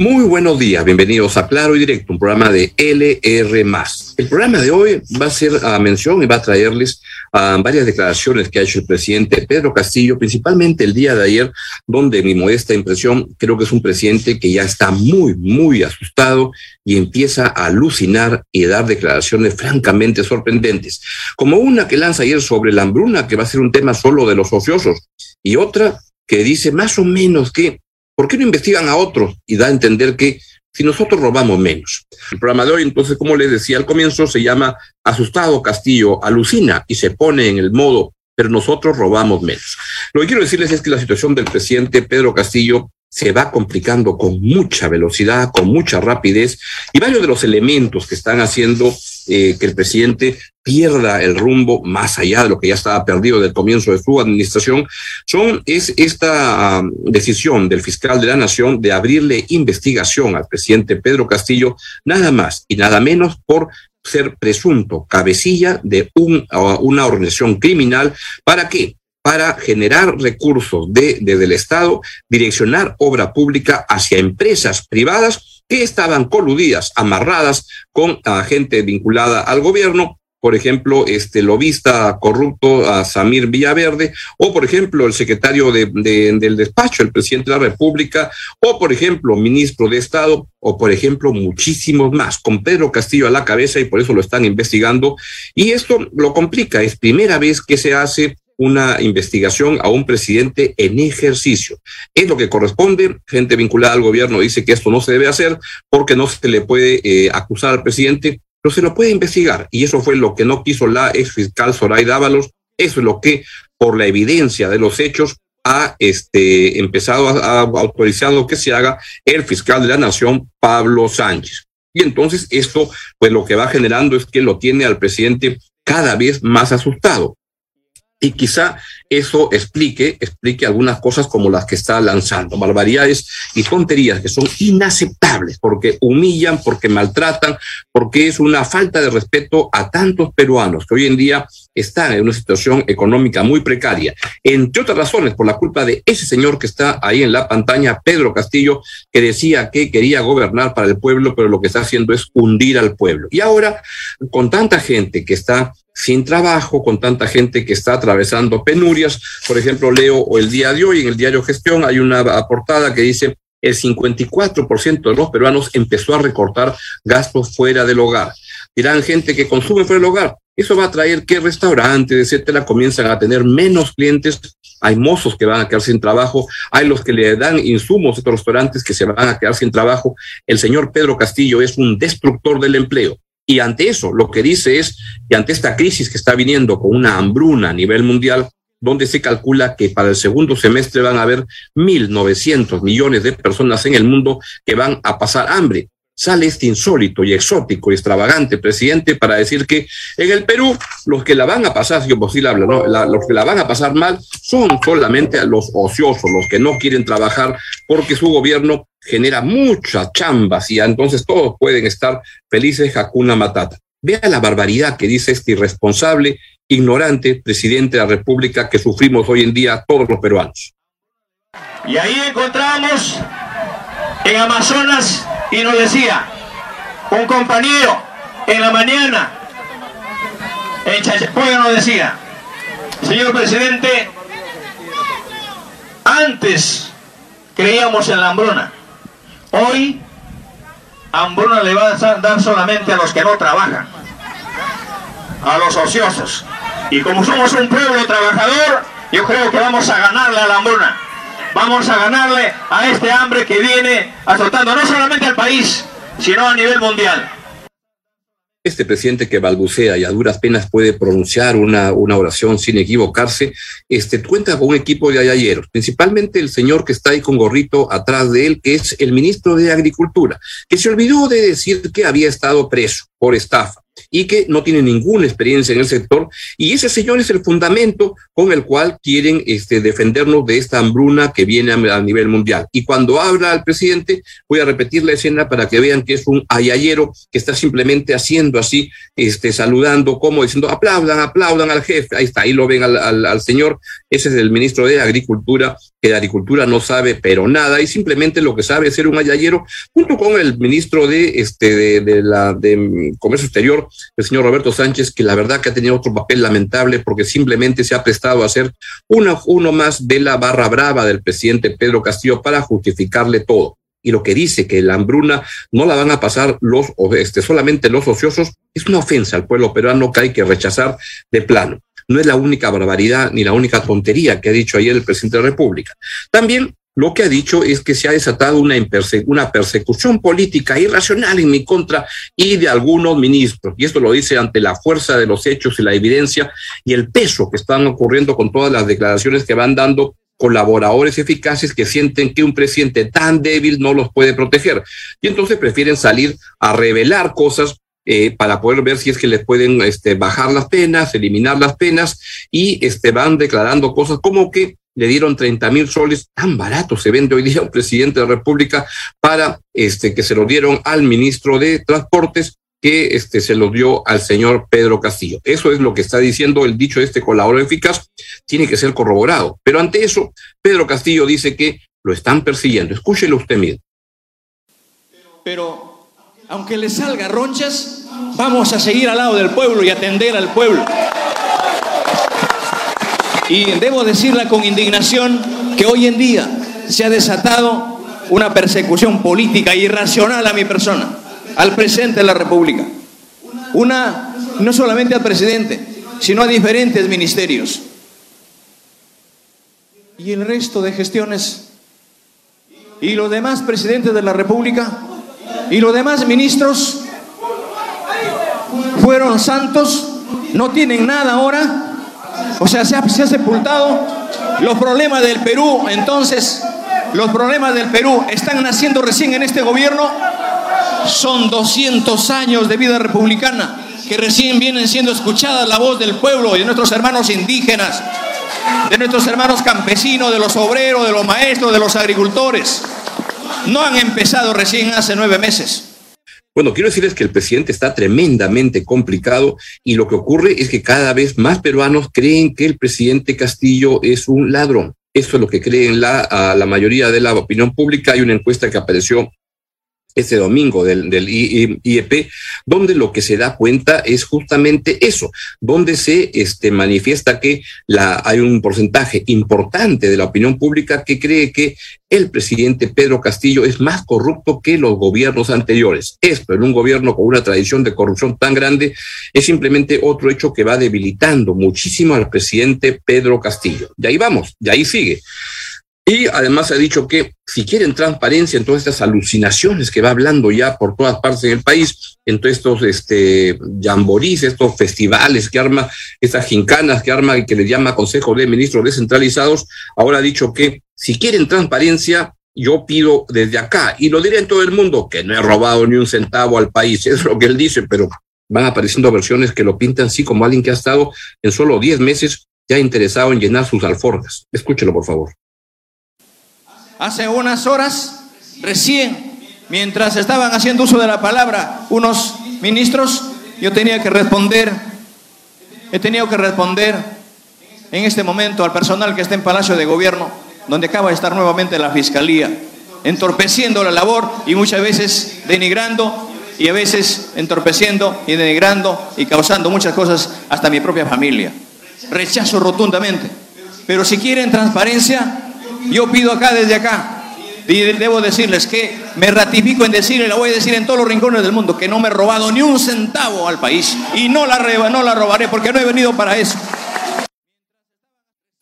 Muy buenos días, bienvenidos a Claro y Directo, un programa de LR. El programa de hoy va a ser a mención y va a traerles a varias declaraciones que ha hecho el presidente Pedro Castillo, principalmente el día de ayer, donde mi modesta impresión creo que es un presidente que ya está muy, muy asustado y empieza a alucinar y dar declaraciones francamente sorprendentes, como una que lanza ayer sobre la hambruna, que va a ser un tema solo de los ociosos, y otra que dice más o menos que ¿Por qué no investigan a otros? Y da a entender que si nosotros robamos menos. El programa de hoy, entonces, como les decía al comienzo, se llama Asustado Castillo, alucina y se pone en el modo, pero nosotros robamos menos. Lo que quiero decirles es que la situación del presidente Pedro Castillo se va complicando con mucha velocidad, con mucha rapidez, y varios de los elementos que están haciendo eh, que el presidente pierda el rumbo más allá de lo que ya estaba perdido del comienzo de su administración, son, es esta decisión del fiscal de la Nación de abrirle investigación al presidente Pedro Castillo, nada más y nada menos por ser presunto cabecilla de un, una organización criminal. ¿Para qué? Para generar recursos de, desde el Estado, direccionar obra pública hacia empresas privadas que estaban coludidas, amarradas con gente vinculada al gobierno, por ejemplo, este lobista corrupto a Samir Villaverde, o por ejemplo, el secretario de, del despacho, el presidente de la República, o por ejemplo, ministro de Estado, o por ejemplo, muchísimos más, con Pedro Castillo a la cabeza y por eso lo están investigando. Y esto lo complica, es primera vez que se hace una investigación a un presidente en ejercicio. Es lo que corresponde. Gente vinculada al gobierno dice que esto no se debe hacer porque no se le puede eh, acusar al presidente, pero se lo puede investigar. Y eso fue lo que no quiso la ex fiscal Zoraida Ábalos. Eso es lo que, por la evidencia de los hechos, ha este, empezado a, autorizar lo que se haga el fiscal de la Nación, Pablo Sánchez. Y entonces esto, pues lo que va generando es que lo tiene al presidente cada vez más asustado. Y quizá eso explique, explique algunas cosas como las que está lanzando, barbaridades y tonterías que son inaceptables porque humillan, porque maltratan, porque es una falta de respeto a tantos peruanos que hoy en día están en una situación económica muy precaria, entre otras razones por la culpa de ese señor que está ahí en la pantalla, Pedro Castillo, que decía que quería gobernar para el pueblo, pero lo que está haciendo es hundir al pueblo. Y ahora, con tanta gente que está sin trabajo, con tanta gente que está atravesando penurias. Por ejemplo, leo el día de hoy en el diario Gestión hay una portada que dice el 54% de los peruanos empezó a recortar gastos fuera del hogar. Dirán gente que consume fuera del hogar. Eso va a traer que restaurantes, etcétera, comienzan a tener menos clientes. Hay mozos que van a quedar sin trabajo. Hay los que le dan insumos a estos restaurantes que se van a quedar sin trabajo. El señor Pedro Castillo es un destructor del empleo. Y ante eso, lo que dice es que ante esta crisis que está viniendo con una hambruna a nivel mundial, donde se calcula que para el segundo semestre van a haber 1.900 millones de personas en el mundo que van a pasar hambre sale este insólito y exótico y extravagante presidente para decir que en el Perú los que la van a pasar, si posible habla, ¿no? los que la van a pasar mal son solamente los ociosos, los que no quieren trabajar porque su gobierno genera muchas chambas y entonces todos pueden estar felices, Hakuna Matata. Vea la barbaridad que dice este irresponsable, ignorante presidente de la República que sufrimos hoy en día todos los peruanos. Y ahí encontramos en Amazonas y nos decía, un compañero en la mañana, en Chachapoya nos decía, señor presidente, antes creíamos en la hambruna, hoy hambruna le va a dar solamente a los que no trabajan, a los ociosos. Y como somos un pueblo trabajador, yo creo que vamos a ganarle a la hambruna vamos a ganarle a este hambre que viene azotando no solamente al país, sino a nivel mundial. Este presidente que balbucea y a duras penas puede pronunciar una, una oración sin equivocarse, este, cuenta con un equipo de ayayeros, principalmente el señor que está ahí con gorrito atrás de él, que es el ministro de Agricultura, que se olvidó de decir que había estado preso por estafa y que no tiene ninguna experiencia en el sector. Y ese señor es el fundamento con el cual quieren este, defendernos de esta hambruna que viene a, nivel mundial. Y cuando habla el presidente, voy a repetir la escena para que vean que es un ayayero que está simplemente haciendo así, este, saludando, como diciendo, aplaudan, aplaudan al jefe. Ahí está, ahí lo ven al, al, al señor. Ese es el ministro de Agricultura que de agricultura no sabe pero nada y simplemente lo que sabe es ser un ayayero, junto con el ministro de, este, de, la, de Comercio Exterior, el señor Roberto Sánchez, que la verdad que ha tenido otro papel lamentable porque simplemente se ha prestado a una, uno más de la barra brava del presidente Pedro Castillo para justificarle todo. Y lo que dice que la hambruna no la van a pasar los, este, solamente los ociosos, es una ofensa al pueblo peruano que hay que rechazar de plano no es la única barbaridad ni la única tontería que ha dicho ayer el presidente de la República. También lo que ha dicho es que se ha desatado una, una, persecución política irracional en mi contra y de algunos ministros. Y esto lo dice ante la fuerza de los hechos y la evidencia y el peso que están ocurriendo con todas las declaraciones que van dando colaboradores eficaces que sienten que un presidente tan débil no los puede proteger. Y entonces prefieren salir a revelar cosas eh, para poder ver si es que les pueden este, bajar las penas, eliminar las penas, y este, van declarando cosas como que le dieron 30 mil soles, tan barato se vende hoy día un presidente de la República, para este, que se lo dieron al ministro de Transportes, que este, se lo dio al señor Pedro Castillo. Eso es lo que está diciendo el dicho de este colaborador eficaz, tiene que ser corroborado. Pero ante eso, Pedro Castillo dice que lo están persiguiendo. Escúchelo usted mismo. Pero aunque le salga ronchas, vamos a seguir al lado del pueblo y atender al pueblo. Y debo decirle con indignación que hoy en día se ha desatado una persecución política irracional a mi persona, al presidente de la República. Una, no solamente al presidente, sino a diferentes ministerios. Y el resto de gestiones. Y los demás presidentes de la República y los demás ministros fueron santos, no tienen nada ahora. O sea, se ha, sepultado los problemas del Perú. Entonces, los problemas del Perú están naciendo recién en este gobierno. Son 200 años de vida republicana que recién vienen siendo escuchadas la voz del pueblo y de nuestros hermanos indígenas, de nuestros hermanos campesinos, de los obreros, de los maestros, de los agricultores no han empezado recién hace nueve meses. Bueno, quiero decirles que el presidente está tremendamente complicado y lo que ocurre es que cada vez más peruanos creen que el presidente Castillo es un ladrón. Eso es lo que creen la, la mayoría de la opinión pública. Hay una encuesta que apareció este domingo del, IEP, donde lo que se da cuenta es justamente eso, donde se este, manifiesta que hay un porcentaje importante de la opinión pública que cree que el presidente Pedro Castillo es más corrupto que los gobiernos anteriores. Esto, en un gobierno con una tradición de corrupción tan grande, es simplemente otro hecho que va debilitando muchísimo al presidente Pedro Castillo. Y ahí vamos, y ahí sigue. Y además ha dicho que si quieren transparencia en todas estas alucinaciones que va hablando ya por todas partes del país, en todos estos este, jamborís, estos festivales que arma, estas gincanas que arma y que le llama Consejo de Ministros Descentralizados, ahora ha dicho que si quieren transparencia, yo pido desde acá, y lo diré en todo el mundo, que no he robado ni un centavo al país, es lo que él dice, pero van apareciendo versiones que lo pintan así como alguien que ha estado en solo 10 meses ya interesado en llenar sus alforjas. Escúchelo, por favor hace unas horas, recién, mientras estaban haciendo uso de la palabra unos ministros, yo tenía que responder, he tenido que responder en este momento al personal que está en Palacio de Gobierno, donde acaba de estar nuevamente la Fiscalía, entorpeciendo la labor y muchas veces denigrando y a veces entorpeciendo y denigrando y causando muchas cosas hasta mi propia familia. Rechazo rotundamente. Pero si quieren transparencia, yo pido acá desde acá, y debo decirles que me ratifico en decirle, lo voy a decir en todos los rincones del mundo, que no me he robado ni un centavo al país y no la, no la robaré porque no he venido para eso.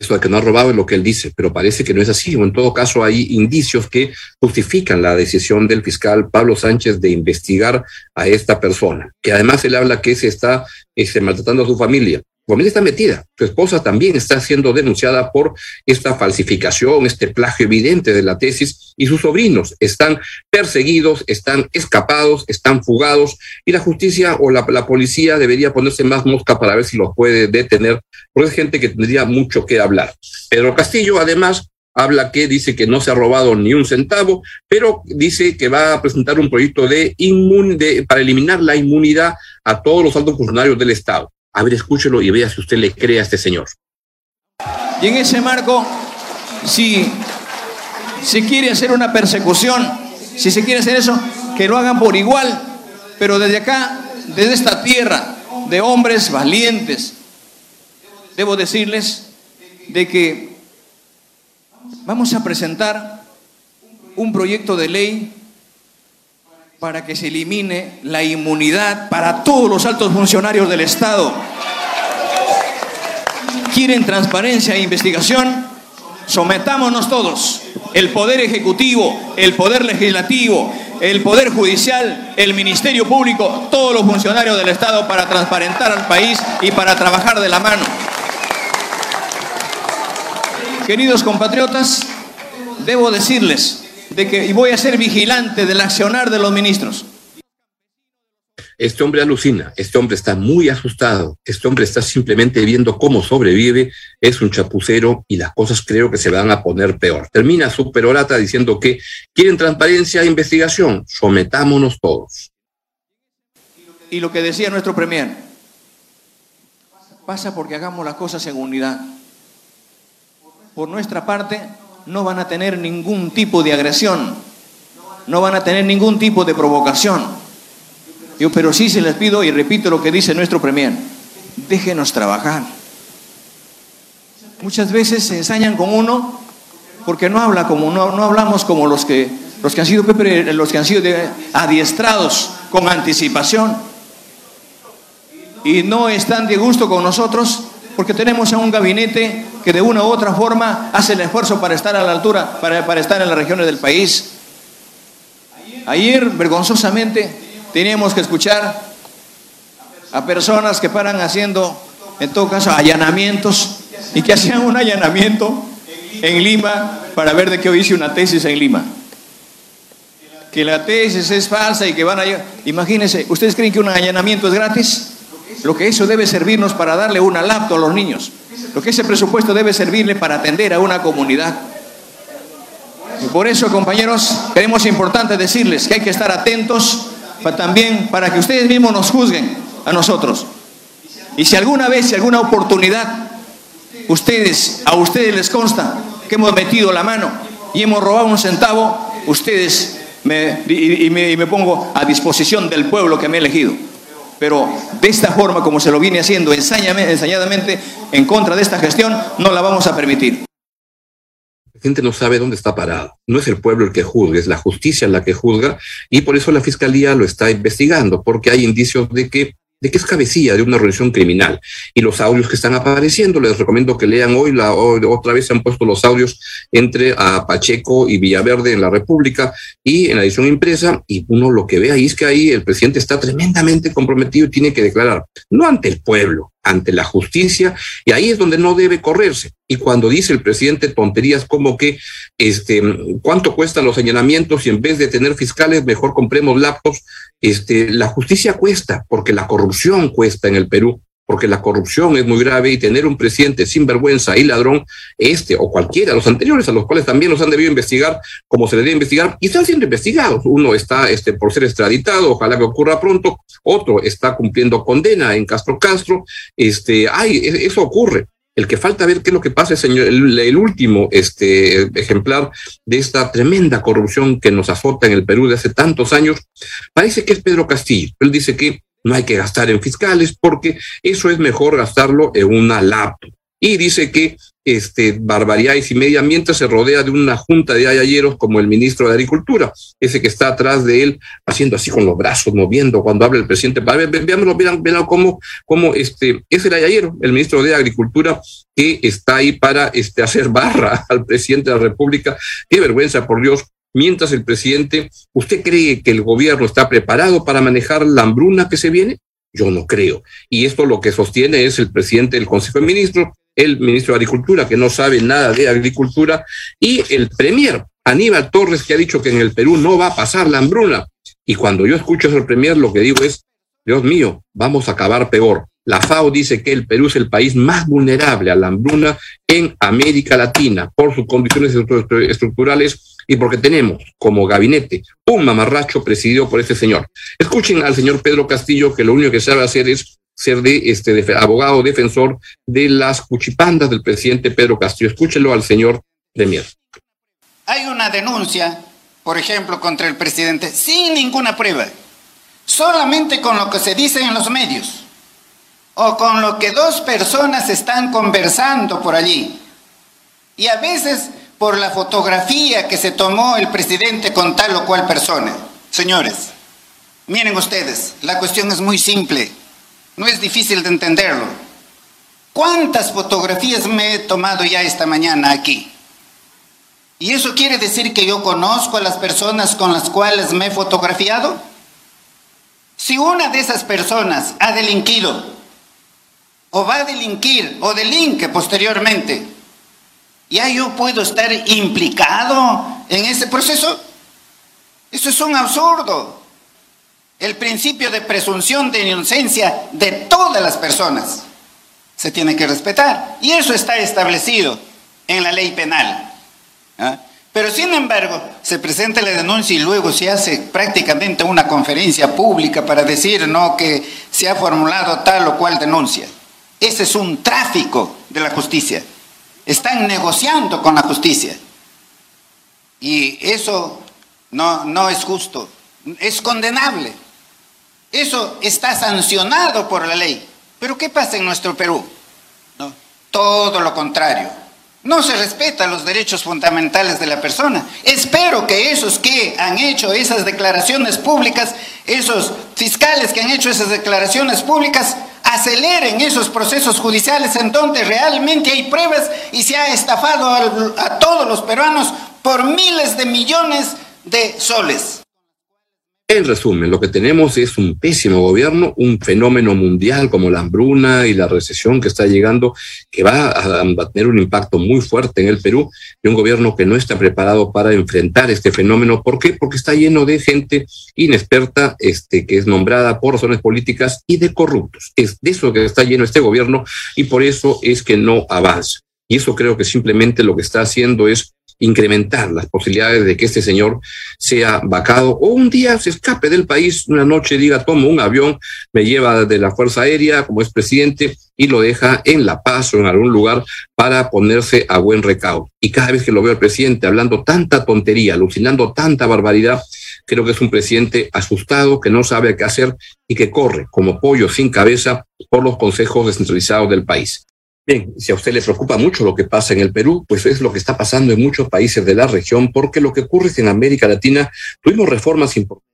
Eso de que no ha robado es lo que él dice, pero parece que no es así. O en todo caso, hay indicios que justifican la decisión del fiscal Pablo Sánchez de investigar a esta persona, que además él habla que se está este, maltratando a su familia. Familia está metida. Su esposa también está siendo denunciada por esta falsificación, este plagio evidente de la tesis, y sus sobrinos están perseguidos, están escapados, están fugados, y la justicia o la, policía debería ponerse más mosca para ver si los puede detener, porque es gente que tendría mucho que hablar. Pedro Castillo, además, habla que dice que no se ha robado ni un centavo, pero dice que va a presentar un proyecto de, de para eliminar la inmunidad a todos los altos funcionarios del Estado. A ver, escúchelo y vea si usted le cree a este señor. Y en ese marco, si se quiere hacer una persecución, si se quiere hacer eso, que lo hagan por igual, pero desde acá, desde esta tierra de hombres valientes, debo decirles de que vamos a presentar un proyecto de ley para que se elimine la inmunidad para todos los altos funcionarios del Estado. ¿Quieren transparencia e investigación? Sometámonos todos, el Poder Ejecutivo, el Poder Legislativo, el Poder Judicial, el Ministerio Público, todos los funcionarios del Estado para transparentar al país y para trabajar de la mano. Queridos compatriotas, debo decirles de que y voy a ser vigilante del accionar de los ministros. Este hombre alucina, este hombre está muy asustado, este hombre está simplemente viendo cómo sobrevive, es un chapucero y las cosas creo que se van a poner peor. Termina su perorata diciendo que quieren transparencia e investigación, sometámonos todos. Y lo que decía nuestro premier, pasa porque hagamos las cosas en unidad por nuestra parte, no van a tener ningún tipo de agresión, no van a tener ningún tipo de provocación. Yo, pero sí se les pido, y repito lo que dice nuestro Premier, déjenos trabajar. Muchas veces se ensañan con uno porque no habla como no, no hablamos como los que los que han sido los que han sido adiestrados con anticipación y no están de gusto con nosotros porque tenemos a un gabinete que de una u otra forma hace el esfuerzo para estar a la altura, para, estar en las regiones del país. Ayer, vergonzosamente, teníamos que escuchar a personas que paran haciendo, en todo caso, allanamientos y que hacían un allanamiento en Lima para ver de qué hice una tesis en Lima. Que la tesis es falsa y que van a... Imagínense, ¿ustedes creen que un allanamiento es gratis? Lo que eso debe servirnos para darle una laptop a los niños. Lo que ese presupuesto debe servirle para atender a una comunidad. Y por eso, compañeros, creemos importante decirles que hay que estar atentos también para que ustedes mismos nos juzguen a nosotros. Y si alguna vez, si alguna oportunidad, ustedes, a ustedes les consta que hemos metido la mano y hemos robado un centavo, ustedes me, y me pongo a disposición del pueblo que me ha elegido. Pero de esta forma, como se lo viene haciendo ensañadamente en contra de esta gestión, no la vamos a permitir. La gente no sabe dónde está parado. No es el pueblo el que juzga, es la justicia la que juzga y por eso la fiscalía lo está investigando, porque hay indicios de que de que es cabecilla de una organización criminal. Y los audios que están apareciendo, les recomiendo que lean hoy, la, otra vez se han puesto los audios entre a Pacheco y Villaverde en la República y en la edición impresa, y uno lo que ve ahí es que ahí el presidente está tremendamente comprometido y tiene que declarar, no ante el pueblo, ante la justicia, y ahí es donde no debe correrse. Y cuando dice el presidente tonterías como que, este, ¿cuánto cuestan los señalamientos y en vez de tener fiscales, mejor compremos laptops? Este, la justicia cuesta, porque la corrupción cuesta en el Perú, porque la corrupción es muy grave y tener un presidente sin vergüenza y ladrón, este o cualquiera, los anteriores, a los cuales también los han debido investigar como se les debe investigar, y están siendo investigados. Uno está este, por ser extraditado, ojalá que ocurra pronto, otro está cumpliendo condena en Castro Castro, este, ay, e, eso ocurre. El que falta ver qué es lo que pasa, señor, el, último este, ejemplar de esta tremenda corrupción que nos azota en el Perú de hace tantos años, parece que es Pedro Castillo. Él dice que no hay que gastar en fiscales porque eso es mejor gastarlo en una laptop. Y dice que este, barbaridades y media mientras se rodea de una junta de ayayeros como el ministro de Agricultura, ese que está atrás de él haciendo así con los brazos, moviendo cuando habla el presidente. Veámoslo, vean, vean cómo, cómo este, es el ayayero, el ministro de Agricultura, que está ahí para este, hacer barra al presidente de la República. Qué vergüenza, por Dios. Mientras el presidente, ¿usted cree que el gobierno está preparado para manejar la hambruna que se viene? Yo no creo. Y esto lo que sostiene es el presidente del Consejo de Ministros, el ministro de Agricultura, que no sabe nada de agricultura, y el premier Aníbal Torres, que ha dicho que en el Perú no va a pasar la hambruna. Y cuando yo escucho al premier, lo que digo es, Dios mío, vamos a acabar peor. La FAO dice que el Perú es el país más vulnerable a la hambruna en América Latina por sus condiciones estructurales y porque tenemos como gabinete un mamarracho presidido por ese señor. Escuchen al señor Pedro Castillo que lo único que sabe hacer es ser de este abogado defensor de las cuchipandas del presidente Pedro Castillo. Escúchelo al señor Premier. Hay una denuncia, por ejemplo, contra el presidente sin ninguna prueba, solamente con lo que se dice en los medios o con lo que dos personas están conversando por allí. Y a veces por la fotografía que se tomó el presidente con tal o cual persona. Señores, miren ustedes, la cuestión es muy simple, no es difícil de entenderlo. ¿Cuántas fotografías me he tomado ya esta mañana aquí? ¿Y eso quiere decir que yo conozco a las personas con las cuales me he fotografiado? Si una de esas personas ha delinquido o va a delinquir o delinque posteriormente, ya yo puedo estar implicado en ese proceso. Eso es un absurdo. El principio de presunción de inocencia de todas las personas se tiene que respetar. Y eso está establecido en la ley penal. ¿ah? Pero sin embargo, se presenta la denuncia y luego se hace prácticamente una conferencia pública para decir no que se ha formulado tal o cual denuncia. Ese es un tráfico de la justicia. Están negociando con la justicia. Y eso no, no es justo, es condenable. Eso está sancionado por la ley. Pero ¿qué pasa en nuestro Perú? ¿No? Todo lo contrario. No se respetan los derechos fundamentales de la persona. Espero que esos que han hecho esas declaraciones públicas, esos fiscales que han hecho esas declaraciones públicas, aceleren esos procesos judiciales en donde realmente hay pruebas y se ha estafado a, todos los peruanos por miles de millones de soles. En resumen, lo que tenemos es un pésimo gobierno, un fenómeno mundial como la hambruna y la recesión que está llegando, que va a, tener un impacto muy fuerte en el Perú, y un gobierno que no está preparado para enfrentar este fenómeno. ¿Por qué? Porque está lleno de gente inexperta, este, que es nombrada por razones políticas y de corruptos. Es de eso que está lleno este gobierno y por eso es que no avanza. Y eso creo que simplemente lo que está haciendo es incrementar las posibilidades de que este señor sea vacado o un día se escape del país, una noche diga, tomo un avión, me lleva de la Fuerza Aérea como es presidente y lo deja en La Paz o en algún lugar para ponerse a buen recaudo. Y cada vez que lo veo al presidente hablando tanta tontería, alucinando tanta barbaridad, creo que es un presidente asustado, que no sabe qué hacer y que corre como pollo sin cabeza por los consejos descentralizados del país. Bien, si a usted le preocupa mucho lo que pasa en el Perú, pues es lo que está pasando en muchos países de la región, porque lo que ocurre es que en América Latina tuvimos reformas importantes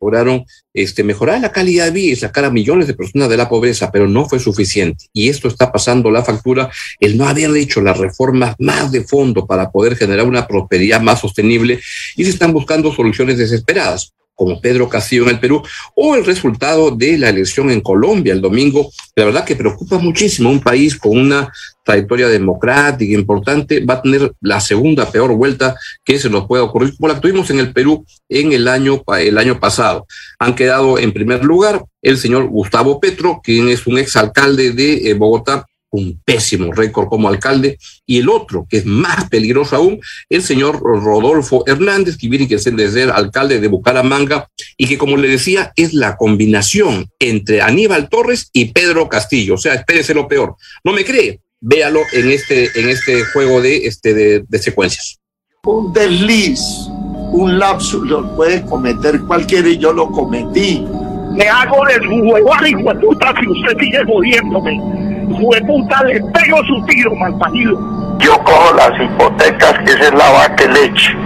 lograron este, mejorar la calidad de vida y sacar a millones de personas de la pobreza, pero no fue suficiente. Y esto está pasando la factura, el no haber hecho las reformas más de fondo para poder generar una prosperidad más sostenible y se están buscando soluciones desesperadas como Pedro Castillo en el Perú, o el resultado de la elección en Colombia el domingo. La verdad que preocupa muchísimo un país con una trayectoria democrática importante, va a tener la segunda peor vuelta que se nos pueda ocurrir, como la tuvimos en el Perú en el año, el año pasado. Han quedado en primer lugar el señor Gustavo Petro, quien es un exalcalde de eh, Bogotá, un pésimo récord como alcalde, y el otro, que es más peligroso aún, el señor Rodolfo Hernández, que viene que ser desde alcalde de Bucaramanga, y que, como le decía, es la combinación entre Aníbal Torres y Pedro Castillo. O sea, espérese lo peor. ¿No me cree? Véalo en este, en este juego de, este, de, secuencias. Un desliz, un lapsus lo puede cometer cualquiera y yo lo cometí. Me hago de huevo, hijo de puta, si usted sigue jodiéndome puta le pego su tiro, malparido. Yo cojo las hipotecas, que esa es la vaca leche.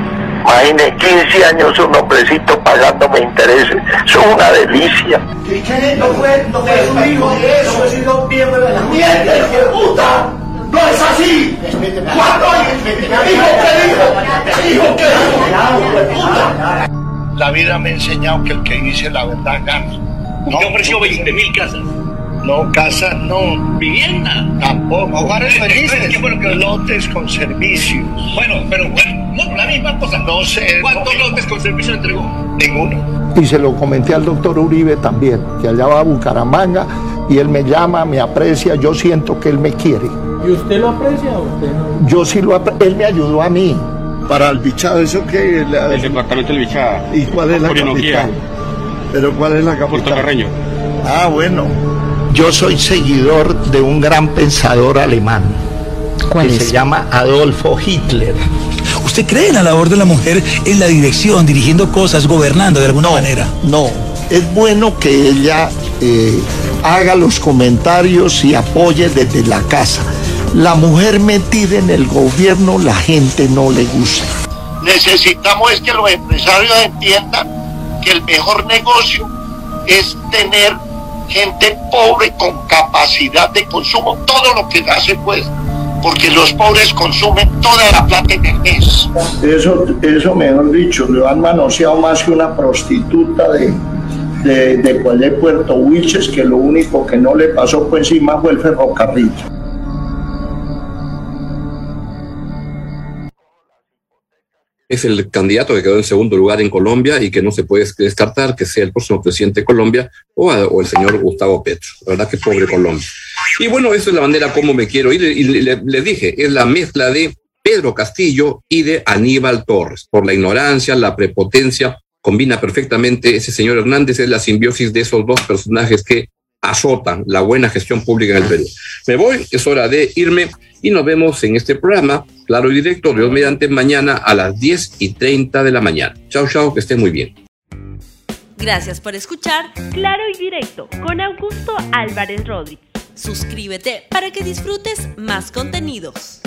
Imagine 15 años un hombrecito pagándome intereses. Es una delicia. ¿Y qué no fue, no fue su hijo? Eso, he sido miembro de la ¡Miente, hijo de puta! ¡No es así! ¿Cuándo? ¿Dijo que dijo? ¿Dijo que dijo? La vida me ha enseñado que el que dice la verdad gana Te ofreció 20 mil casas. No, casa no. Vivienda. Tampoco. Hogares felices. ¿Qué fue lo que lotes con servicios? Bueno, pero bueno, no, la misma cosa. No sé. ¿Cuántos lotes con servicio entregó? Ninguno. Y se lo comenté al doctor Uribe también, que allá va a Bucaramanga y él me llama, me aprecia, yo siento que él me quiere. ¿Y usted lo aprecia o usted no? Yo sí lo aprecio, él me ayudó a mí. Para el bichado, ¿eso qué? El departamento del bichada. ¿Y cuál es la capital? ¿Pero cuál es la capital? Puerto Carreño. Ah, bueno. Yo soy seguidor de un gran pensador alemán. ¿Cuál que es? se llama Adolfo Hitler. ¿Usted cree en la labor de la mujer en la dirección, dirigiendo cosas, gobernando de alguna manera? No, es bueno que ella eh, haga los comentarios y apoye desde la casa. La mujer metida en el gobierno, la gente no le gusta. Necesitamos es que los empresarios entiendan que el mejor negocio es tener gente pobre con capacidad de consumo, todo lo que hace pues, porque los pobres consumen toda la plata en el mes. Eso, eso mejor dicho, lo han manoseado más que una prostituta de, de, de, de Puerto Wilches, que lo único que no le pasó por encima fue el ferrocarril. Es el candidato que quedó en segundo lugar en Colombia y que no se puede descartar que sea el próximo presidente de Colombia o, el señor Gustavo Petro. La verdad que pobre Colombia. Y bueno, esa es la manera como me quiero ir. Y le, le, dije, es la mezcla de Pedro Castillo y de Aníbal Torres. Por la ignorancia, la prepotencia, combina perfectamente ese señor Hernández, es la simbiosis de esos dos personajes que azotan la buena gestión pública en el Perú. Me voy, es hora de irme y nos vemos en este programa, claro y directo, Dios mediante, mañana a las 10 y 30 de la mañana. Chao, chao, que estén muy bien. Gracias por escuchar Claro y Directo con Augusto Álvarez Rodríguez. Suscríbete para que disfrutes más contenidos.